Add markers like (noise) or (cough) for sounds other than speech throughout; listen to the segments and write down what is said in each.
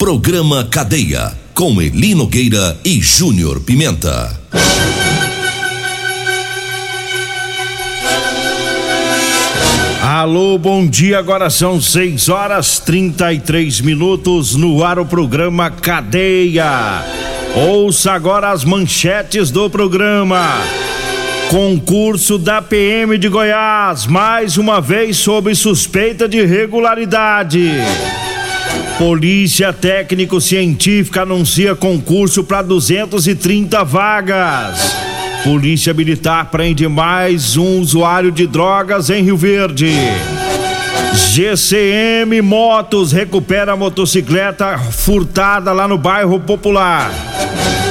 Programa Cadeia. Com Elino Gueira e Júnior Pimenta. Alô, bom dia. Agora são 6 horas 33 minutos no ar o programa Cadeia. Ouça agora as manchetes do programa. Concurso da PM de Goiás, mais uma vez sob suspeita de irregularidade. Polícia Técnico-Científica anuncia concurso para 230 vagas. Polícia Militar prende mais um usuário de drogas em Rio Verde. GCM Motos recupera a motocicleta furtada lá no bairro Popular.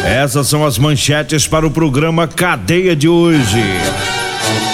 Essas são as manchetes para o programa Cadeia de hoje.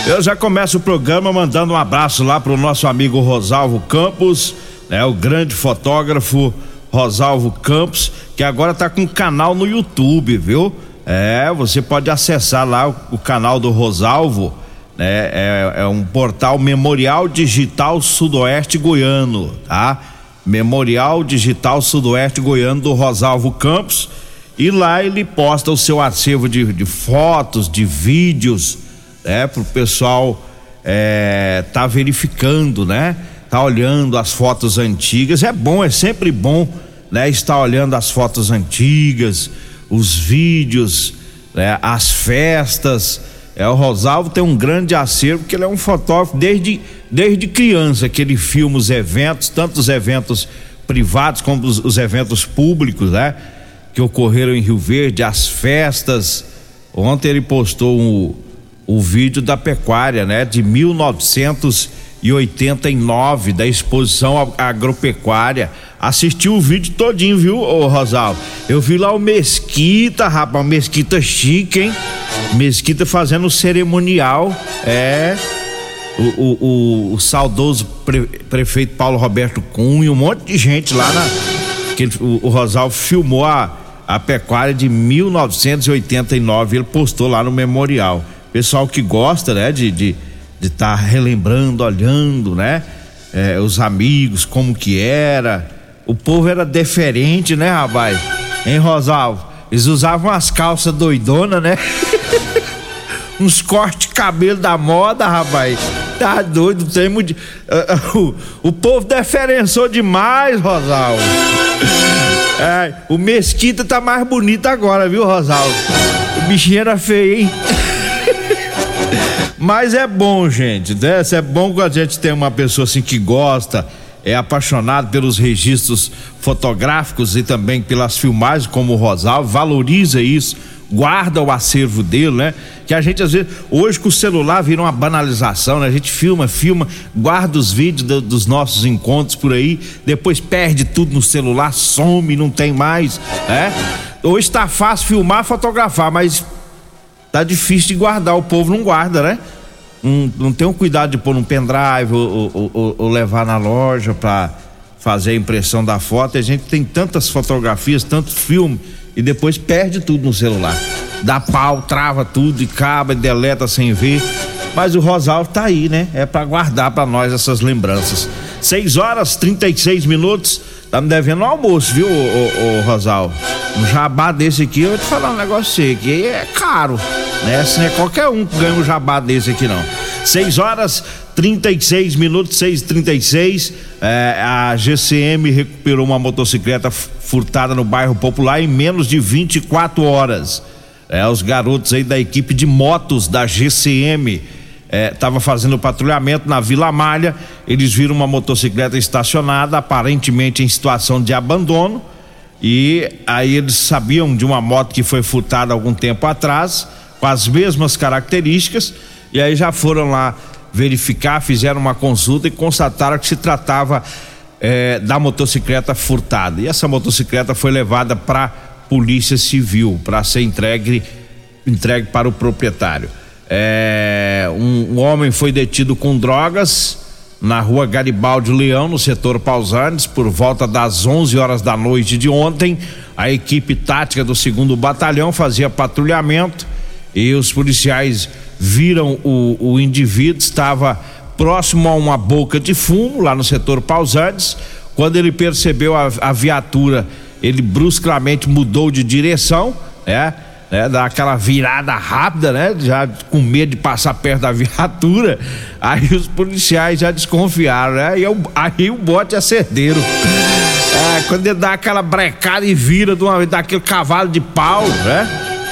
Eu já começo o programa mandando um abraço lá para o nosso amigo Rosalvo Campos, né, o grande fotógrafo Rosalvo Campos, que agora está com um canal no YouTube, viu? É, você pode acessar lá o, o canal do Rosalvo, né? É, é, um portal Memorial Digital Sudoeste Goiano, tá? Memorial Digital Sudoeste Goiano do Rosalvo Campos. E lá ele posta o seu acervo de, de fotos, de vídeos, né? Pro pessoal é, tá verificando, né? Tá olhando as fotos antigas. É bom, é sempre bom, né? Estar olhando as fotos antigas os vídeos, né, as festas. É, o Rosalvo tem um grande acervo, porque ele é um fotógrafo desde, desde criança, que ele filma os eventos, tanto os eventos privados como os, os eventos públicos, né? Que ocorreram em Rio Verde, as festas. Ontem ele postou o, o vídeo da pecuária, né? De 1989, da exposição agropecuária Assisti o vídeo todinho, viu, ô Rosalvo? Eu vi lá o Mesquita, rapaz, Mesquita chique, hein? Mesquita fazendo o cerimonial, é. O, o, o, o saudoso pre, prefeito Paulo Roberto Cunha, um monte de gente lá na. Que o, o Rosalvo filmou a, a pecuária de 1989, ele postou lá no memorial. Pessoal que gosta, né, de estar de, de tá relembrando, olhando, né? É, os amigos, como que era, o povo era diferente, né, rapaz? Hein, Rosalvo? Eles usavam as calças doidonas, né? (laughs) Uns cortes de cabelo da moda, rapaz. Tá doido, tem muito. Uh, uh, o, o povo diferenciou demais, Rosalvo. É, o Mesquita tá mais bonito agora, viu, Rosalvo? O bichinho era feio, hein? Mas é bom, gente, né? É bom que a gente tem uma pessoa assim que gosta é apaixonado pelos registros fotográficos e também pelas filmagens, como o Rosal, valoriza isso, guarda o acervo dele, né? Que a gente às vezes, hoje com o celular vira uma banalização, né? A gente filma, filma, guarda os vídeos do, dos nossos encontros por aí, depois perde tudo no celular, some, não tem mais, né? Hoje tá fácil filmar, fotografar, mas tá difícil de guardar, o povo não guarda, né? não, não tem o cuidado de pôr um pendrive ou, ou, ou, ou levar na loja para fazer a impressão da foto. A gente tem tantas fotografias, tanto filme e depois perde tudo no celular. Dá pau, trava tudo e acaba e deleta sem ver. Mas o Rosal tá aí, né? É para guardar para nós essas lembranças. 6 horas 36 minutos. Tá me devendo um almoço, viu, ô, ô, ô Rosal? Um jabá desse aqui, eu vou te falar um negócio aqui, é caro, né? Assim, não é qualquer um que ganha um jabá desse aqui, não. 6 horas 36 minutos, 6 36 é, A GCM recuperou uma motocicleta furtada no bairro Popular em menos de 24 horas. É, os garotos aí da equipe de motos da GCM estava é, fazendo patrulhamento na Vila Malha. Eles viram uma motocicleta estacionada, aparentemente em situação de abandono. E aí eles sabiam de uma moto que foi furtada algum tempo atrás, com as mesmas características. E aí já foram lá verificar, fizeram uma consulta e constataram que se tratava é, da motocicleta furtada. E essa motocicleta foi levada para Polícia Civil para ser entregue, entregue para o proprietário. É, um, um, homem foi detido com drogas na rua Garibaldi Leão, no setor Pausantes, por volta das 11 horas da noite de ontem. A equipe tática do segundo batalhão fazia patrulhamento e os policiais viram o, o indivíduo, estava próximo a uma boca de fumo, lá no setor Pausantes. Quando ele percebeu a, a viatura, ele bruscamente mudou de direção, né? Né, dar aquela virada rápida, né? Já com medo de passar perto da (laughs) viatura. Aí os policiais já desconfiaram, né? Eu, aí o bote acerdeiro. É, quando ele dá aquela brecada e vira de uma, daquele cavalo de pau, né?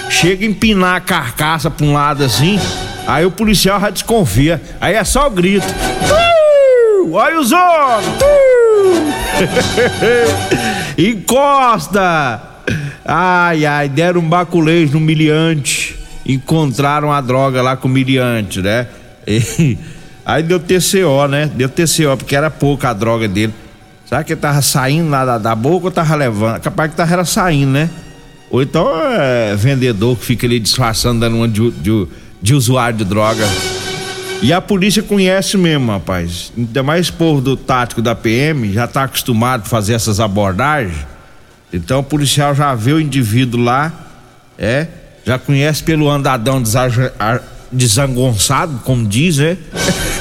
Chega a empinar a carcaça pra um lado assim, aí o policial já desconfia. Aí é só o grito. Uh! Olha os homens! Uh! (laughs) Encosta! Ai, ai, deram um baculês no miliante. Encontraram a droga lá com o miliante, né? E, (laughs) aí deu TCO, né? Deu TCO, porque era pouca a droga dele. Sabe que tava saindo lá da, da boca ou tava levando? Capaz que tava saindo, né? Ou então é vendedor que fica ali disfarçando, dando uma de, de, de usuário de droga. E a polícia conhece mesmo, rapaz. Ainda mais povo do tático da PM, já tá acostumado a fazer essas abordagens. Então o policial já vê o indivíduo lá, é, já conhece pelo andadão desangonçado, como diz, né?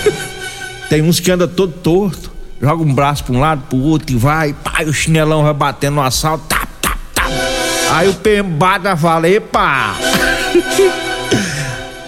(laughs) Tem uns que anda todo torto, joga um braço para um lado, pro outro e vai, pai, o chinelão vai batendo no assalto, tá, tá, tá. Aí o pembada fala, epa! (laughs)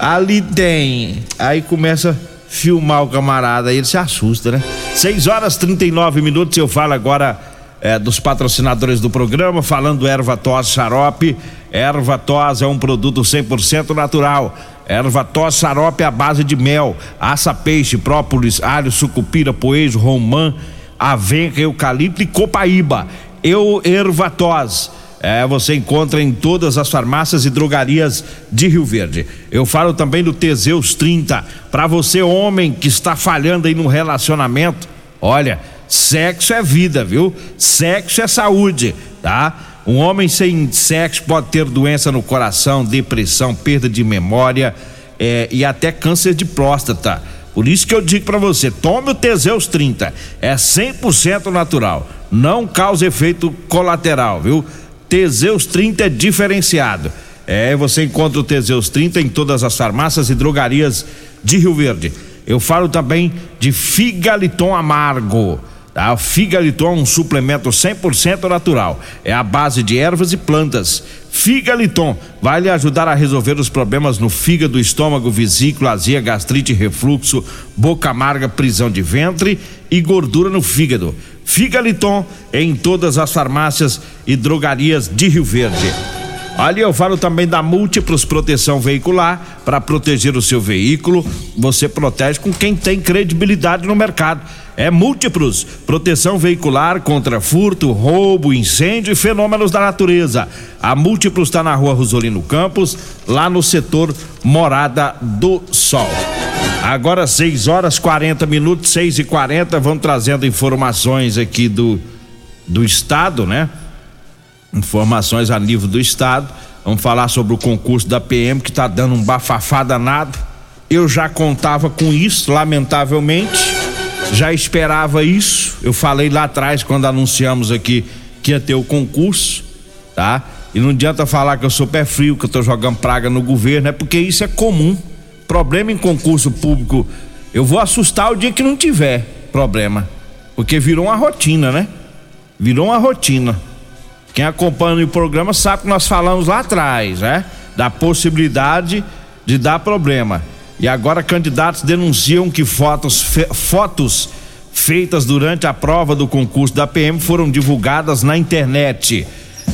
Ali tem. Aí começa filmar o camarada, aí ele se assusta, né? 6 horas 39 minutos, eu falo agora é, dos patrocinadores do programa, falando erva tos xarope. Erva tos é um produto 100% natural. Erva tos xarope à base de mel, aça peixe, própolis, alho, sucupira, poejo, romã, avenca, eucalipto e copaíba. Eu erva tos. É, você encontra em todas as farmácias e drogarias de Rio Verde. Eu falo também do Teseus 30. Para você, homem que está falhando aí no relacionamento, olha, Sexo é vida, viu? Sexo é saúde, tá? Um homem sem sexo pode ter doença no coração, depressão, perda de memória é, e até câncer de próstata. Por isso que eu digo para você, tome o Teseus 30, é 100% natural, não causa efeito colateral, viu? Teseus 30 é diferenciado. É, você encontra o Teseus 30 em todas as farmácias e drogarias de Rio Verde. Eu falo também de Figaliton Amargo. O Figaliton é um suplemento 100% natural. É a base de ervas e plantas. Figaliton vai lhe ajudar a resolver os problemas no fígado, estômago, vesícula, azia, gastrite, refluxo, boca amarga, prisão de ventre e gordura no fígado. Figaliton em todas as farmácias e drogarias de Rio Verde. Ali eu falo também da Múltiplos Proteção Veicular para proteger o seu veículo. Você protege com quem tem credibilidade no mercado é Múltiplos, proteção veicular contra furto, roubo, incêndio e fenômenos da natureza. A Múltiplos está na rua Rosolino Campos, lá no setor Morada do Sol. Agora 6 horas 40 minutos, 6 e 40 vamos trazendo informações aqui do, do estado, né? Informações a nível do estado. Vamos falar sobre o concurso da PM que está dando um bafafá danado. Eu já contava com isso, lamentavelmente já esperava isso. Eu falei lá atrás quando anunciamos aqui que ia ter o concurso, tá? E não adianta falar que eu sou pé frio, que eu tô jogando praga no governo, é porque isso é comum. Problema em concurso público, eu vou assustar o dia que não tiver problema, porque virou uma rotina, né? Virou uma rotina. Quem acompanha o programa sabe que nós falamos lá atrás, né? Da possibilidade de dar problema. E agora candidatos denunciam que fotos, fe, fotos feitas durante a prova do concurso da PM foram divulgadas na internet.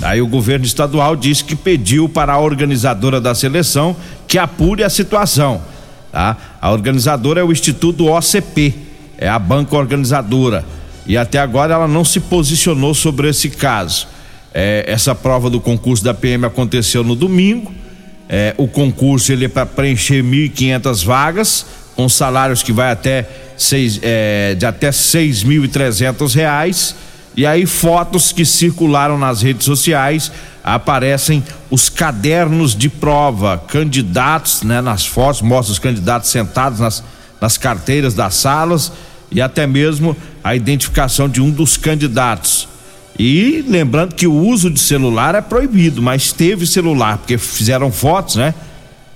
Aí o governo estadual disse que pediu para a organizadora da seleção que apure a situação. tá? A organizadora é o Instituto OCP, é a banca organizadora. E até agora ela não se posicionou sobre esse caso. É, essa prova do concurso da PM aconteceu no domingo. É, o concurso ele é para preencher 1.500 vagas com salários que vai até seis, é, de até seis mil e trezentos reais e aí fotos que circularam nas redes sociais aparecem os cadernos de prova, candidatos, né, nas fotos mostra os candidatos sentados nas, nas carteiras das salas e até mesmo a identificação de um dos candidatos. E lembrando que o uso de celular é proibido, mas teve celular, porque fizeram fotos, né?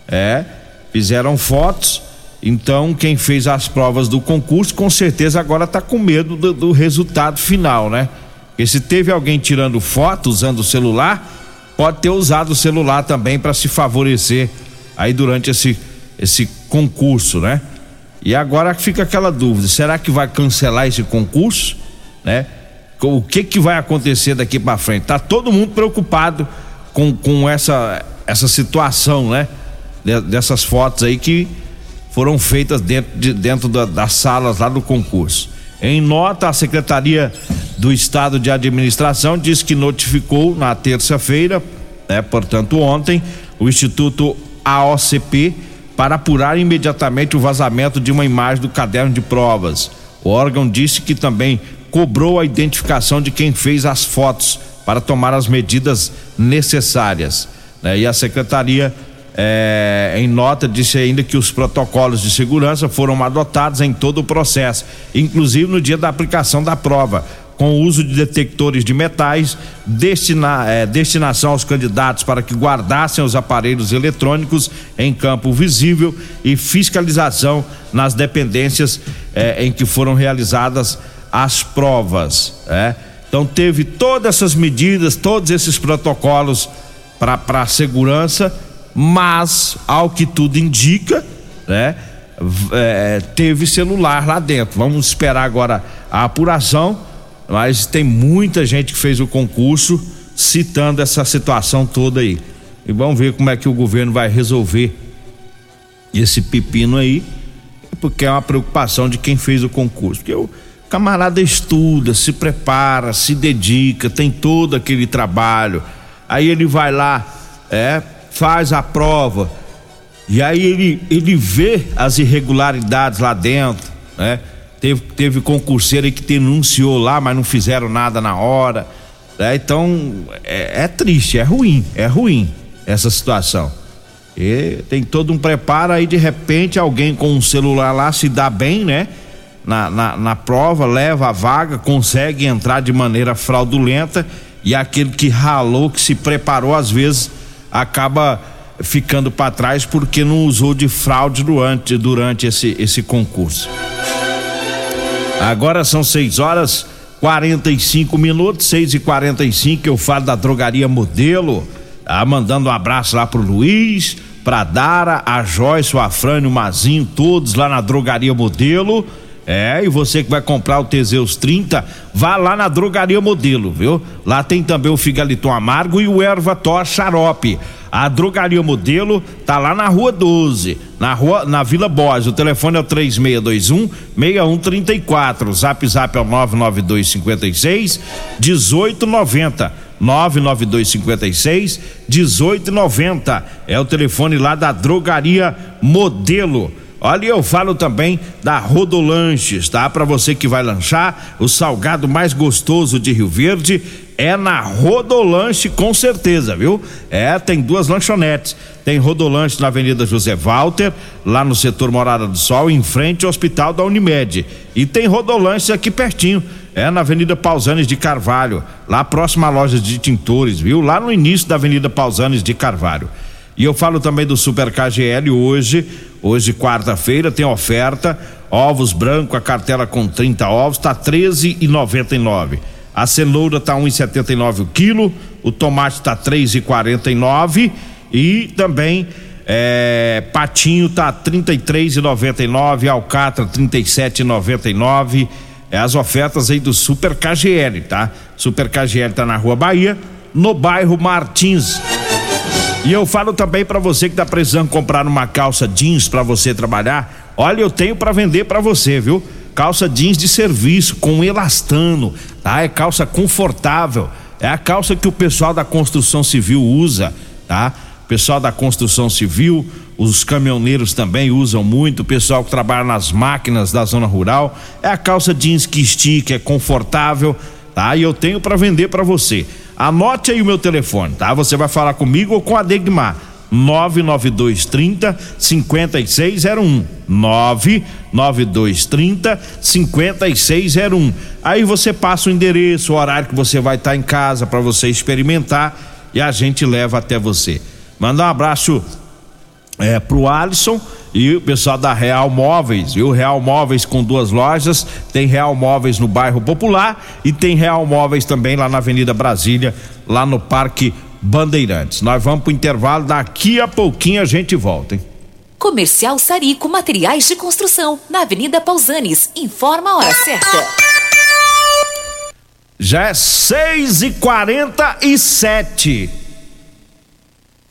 É, fizeram fotos. Então, quem fez as provas do concurso, com certeza agora está com medo do, do, resultado final, né? Porque se teve alguém tirando foto usando o celular, pode ter usado o celular também para se favorecer aí durante esse, esse concurso, né? E agora fica aquela dúvida: será que vai cancelar esse concurso, né? O que que vai acontecer daqui para frente. Tá todo mundo preocupado com, com essa essa situação, né? dessas fotos aí que foram feitas dentro, de, dentro da, das salas lá do concurso. Em nota, a Secretaria do Estado de Administração diz que notificou na terça-feira, né, portanto ontem, o Instituto AOCP para apurar imediatamente o vazamento de uma imagem do caderno de provas. O órgão disse que também cobrou a identificação de quem fez as fotos para tomar as medidas necessárias. Né? E a secretaria, é, em nota, disse ainda que os protocolos de segurança foram adotados em todo o processo, inclusive no dia da aplicação da prova, com o uso de detectores de metais, destina, é, destinação aos candidatos para que guardassem os aparelhos eletrônicos em campo visível e fiscalização nas dependências é, em que foram realizadas as provas. É? Então teve todas essas medidas, todos esses protocolos para segurança, mas ao que tudo indica, né? É, teve celular lá dentro. Vamos esperar agora a apuração, mas tem muita gente que fez o concurso citando essa situação toda aí. E vamos ver como é que o governo vai resolver esse pepino aí, porque é uma preocupação de quem fez o concurso. Porque eu, camarada estuda, se prepara, se dedica, tem todo aquele trabalho. Aí ele vai lá, é, faz a prova. E aí ele, ele vê as irregularidades lá dentro, né? Teve, teve concurseiro que denunciou lá, mas não fizeram nada na hora. Né? Então é, é triste, é ruim, é ruim essa situação. E tem todo um preparo aí de repente alguém com um celular lá se dá bem, né? Na, na, na prova, leva a vaga, consegue entrar de maneira fraudulenta e aquele que ralou, que se preparou, às vezes acaba ficando para trás porque não usou de fraude durante, durante esse, esse concurso. Agora são 6 horas 45 minutos, 6 e 45 eu falo da drogaria modelo. Tá mandando um abraço lá pro Luiz, pra Dara, a Joyce, o Afrânio, o Mazinho, todos lá na drogaria modelo. É, e você que vai comprar o Teseus 30, vá lá na Drogaria Modelo, viu? Lá tem também o Figaliton Amargo e o Erva Tor Xarope. A Drogaria Modelo tá lá na Rua 12, na rua na Vila Borges. O telefone é o 3621 6134. O Zap Zap é o 99256 1890. 99256 1890. É o telefone lá da Drogaria Modelo. Olha, eu falo também da Rodolanches, tá? Para você que vai lanchar, o salgado mais gostoso de Rio Verde é na Rodolanche, com certeza, viu? É, tem duas lanchonetes. Tem Rodolanche na Avenida José Walter, lá no setor Morada do Sol, em frente ao Hospital da Unimed. E tem Rodolanche aqui pertinho, é na Avenida Pausanes de Carvalho, lá próximo à loja de tintores, viu? Lá no início da Avenida Pausanes de Carvalho. E eu falo também do Super KGL hoje, hoje quarta-feira tem oferta, ovos branco, a cartela com 30 ovos tá 13,99. A cenoura tá 1,79 o quilo, o tomate tá 3,49 e também é, patinho tá 33,99, alcatra 37,99. É as ofertas aí do Super KGL, tá? Super KGL tá na Rua Bahia, no bairro Martins. E eu falo também para você que tá precisando comprar uma calça jeans para você trabalhar. Olha, eu tenho para vender para você, viu? Calça jeans de serviço com elastano, tá? É calça confortável. É a calça que o pessoal da construção civil usa, tá? O pessoal da construção civil, os caminhoneiros também usam muito, o pessoal que trabalha nas máquinas da zona rural. É a calça jeans que estica, é confortável, tá? E eu tenho para vender para você. Anote aí o meu telefone, tá? Você vai falar comigo ou com a Degmar. 99230 5601 99230 5601 Aí você passa o endereço, o horário que você vai estar em casa para você experimentar e a gente leva até você. Manda um abraço é, pro Alisson e o pessoal da Real Móveis, viu? Real Móveis com duas lojas, tem Real Móveis no bairro Popular e tem Real Móveis também lá na Avenida Brasília, lá no Parque Bandeirantes. Nós vamos pro intervalo, daqui a pouquinho a gente volta, hein? Comercial Sarico Materiais de Construção, na Avenida Pausanes. Informa a hora certa. Já é seis e quarenta e sete.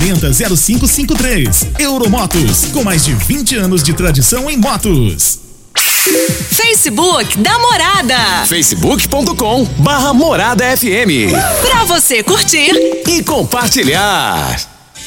40 0553. Euromotos, com mais de 20 anos de tradição em motos. Facebook da Morada. facebook.com barra Morada FM. Pra você curtir e compartilhar.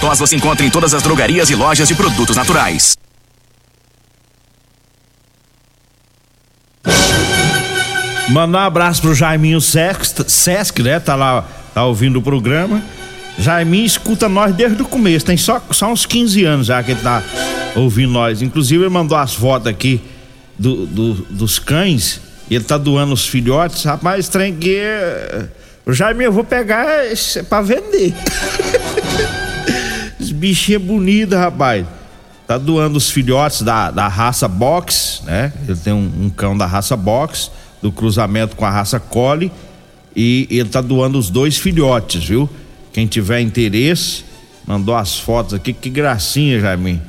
Tos você encontra em todas as drogarias e lojas de produtos naturais. Mandar um abraço pro Jaiminho Sesc, Sesc, né? Tá lá, tá ouvindo o programa. Jaiminho escuta nós desde o começo, tem só, só uns 15 anos já que ele tá ouvindo nós. Inclusive, ele mandou as fotos aqui do, do, dos cães ele tá doando os filhotes. Rapaz, trem que. O Jaiminho, eu vou pegar pra vender. (laughs) Esse bichinho é bonito, rapaz. Tá doando os filhotes da, da raça box, né? Ele tem um, um cão da raça box do cruzamento com a raça Collie e ele tá doando os dois filhotes, viu? Quem tiver interesse, mandou as fotos aqui, que gracinha, Jaime.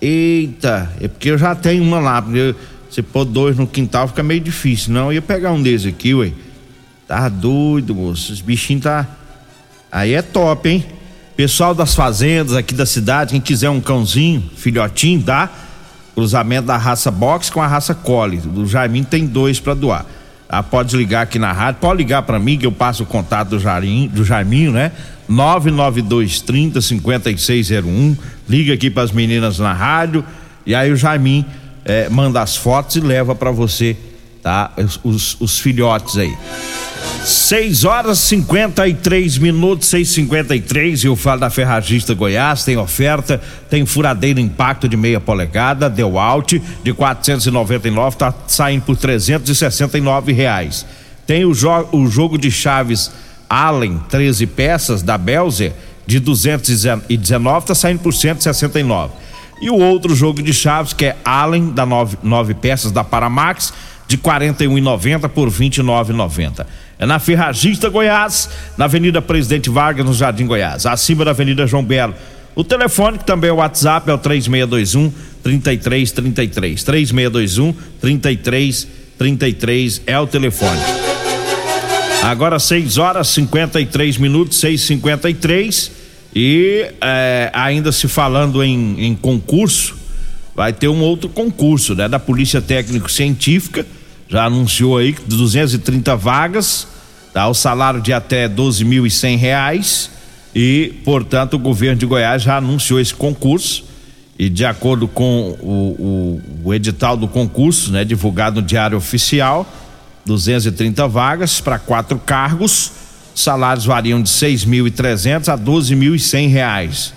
Eita, é porque eu já tenho uma lá, porque você pôr dois no quintal fica meio difícil, não, eu ia pegar um desses aqui, ué. Tá doido, moço, os bichinhos tá... Aí é top, hein? Pessoal das fazendas aqui da cidade, quem quiser um cãozinho, filhotinho, tá? Cruzamento da raça box com a raça Collie. Do Jaiminho tem dois para doar. Ah, pode ligar aqui na rádio, pode ligar para mim que eu passo o contato do, Jairinho, do Jaiminho, né? 99230 5601. Liga aqui para as meninas na rádio e aí o Jaiminho eh, manda as fotos e leva para você, tá? Os, os, os filhotes aí. 6 horas 53 minutos, 6:53 e eu falo da Ferragista Goiás, tem oferta, tem furadeira impacto de meia polegada, deu out de 499, tá saindo por 369 reais. Tem o, jo o jogo de chaves Allen 13 peças da Belzer de 219, tá saindo por 169. E o outro jogo de chaves que é Allen da 9, 9 peças da Paramax de 41,90 por 29,90. É na Ferragista Goiás, na Avenida Presidente Vargas, no Jardim Goiás, acima da Avenida João Belo. O telefone, que também é o WhatsApp, é o 3621 3333. 3621 3333 é o telefone. Agora 6 horas 53 minutos, 6:53 e é, ainda se falando em, em concurso, vai ter um outro concurso, né? Da Polícia Técnico Científica, já anunciou aí 230 vagas tá? o salário de até e cem reais e, portanto, o governo de Goiás já anunciou esse concurso e de acordo com o, o, o edital do concurso, né, divulgado no Diário Oficial, 230 vagas para quatro cargos, salários variam de seis mil e trezentos a doze mil e cem reais.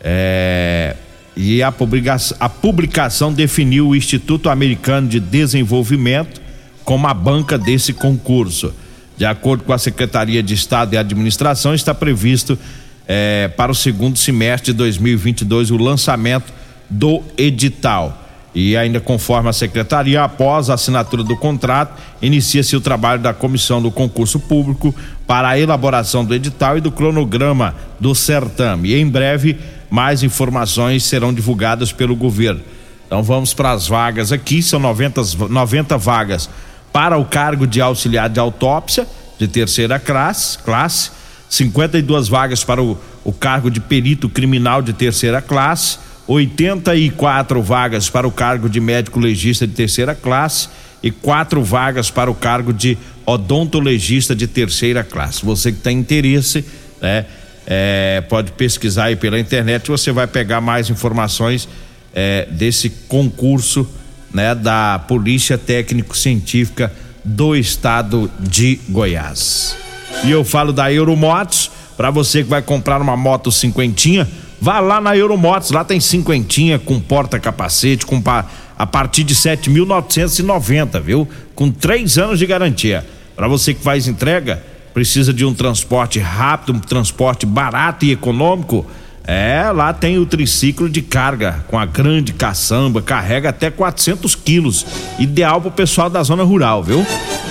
É, e a publicação, a publicação definiu o Instituto Americano de Desenvolvimento como a banca desse concurso. De acordo com a Secretaria de Estado e Administração, está previsto eh, para o segundo semestre de 2022 o lançamento do edital. E ainda conforme a secretaria, após a assinatura do contrato, inicia-se o trabalho da comissão do concurso público para a elaboração do edital e do cronograma do certame. E em breve, mais informações serão divulgadas pelo governo. Então vamos para as vagas aqui, são 90, 90 vagas para o cargo de auxiliar de autópsia de terceira classe, classe 52 vagas para o, o cargo de perito criminal de terceira classe, 84 vagas para o cargo de médico legista de terceira classe e quatro vagas para o cargo de odontologista de terceira classe. Você que tem interesse, né? É, pode pesquisar aí pela internet, você vai pegar mais informações é, desse concurso né, da Polícia Técnico Científica do Estado de Goiás. E eu falo da Euromotos, para você que vai comprar uma moto cinquentinha, vá lá na Euromotos, lá tem cinquentinha com porta-capacete, com pa, a partir de 7.990, viu? Com três anos de garantia. Para você que faz entrega, precisa de um transporte rápido, um transporte barato e econômico, é, lá tem o triciclo de carga com a grande caçamba, carrega até 400 quilos. Ideal pro pessoal da zona rural, viu?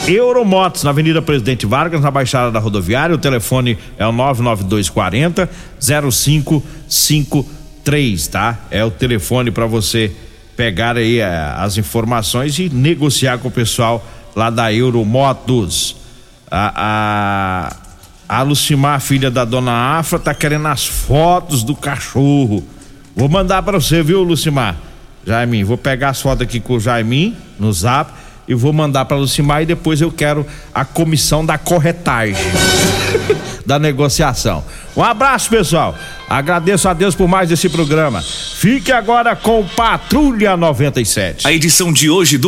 Euromotos, na Avenida Presidente Vargas, na Baixada da Rodoviária. O telefone é o 99240 0553, tá? É o telefone para você pegar aí é, as informações e negociar com o pessoal lá da Euromotos. A, a a Lucimar, filha da dona Afra, tá querendo as fotos do cachorro. Vou mandar para você, viu, Lucimar? Jaimin, vou pegar as fotos aqui com o Jaimin no zap e vou mandar para Lucimar e depois eu quero a comissão da corretagem (laughs) da negociação. Um abraço, pessoal. Agradeço a Deus por mais esse programa. Fique agora com Patrulha 97. A edição de hoje do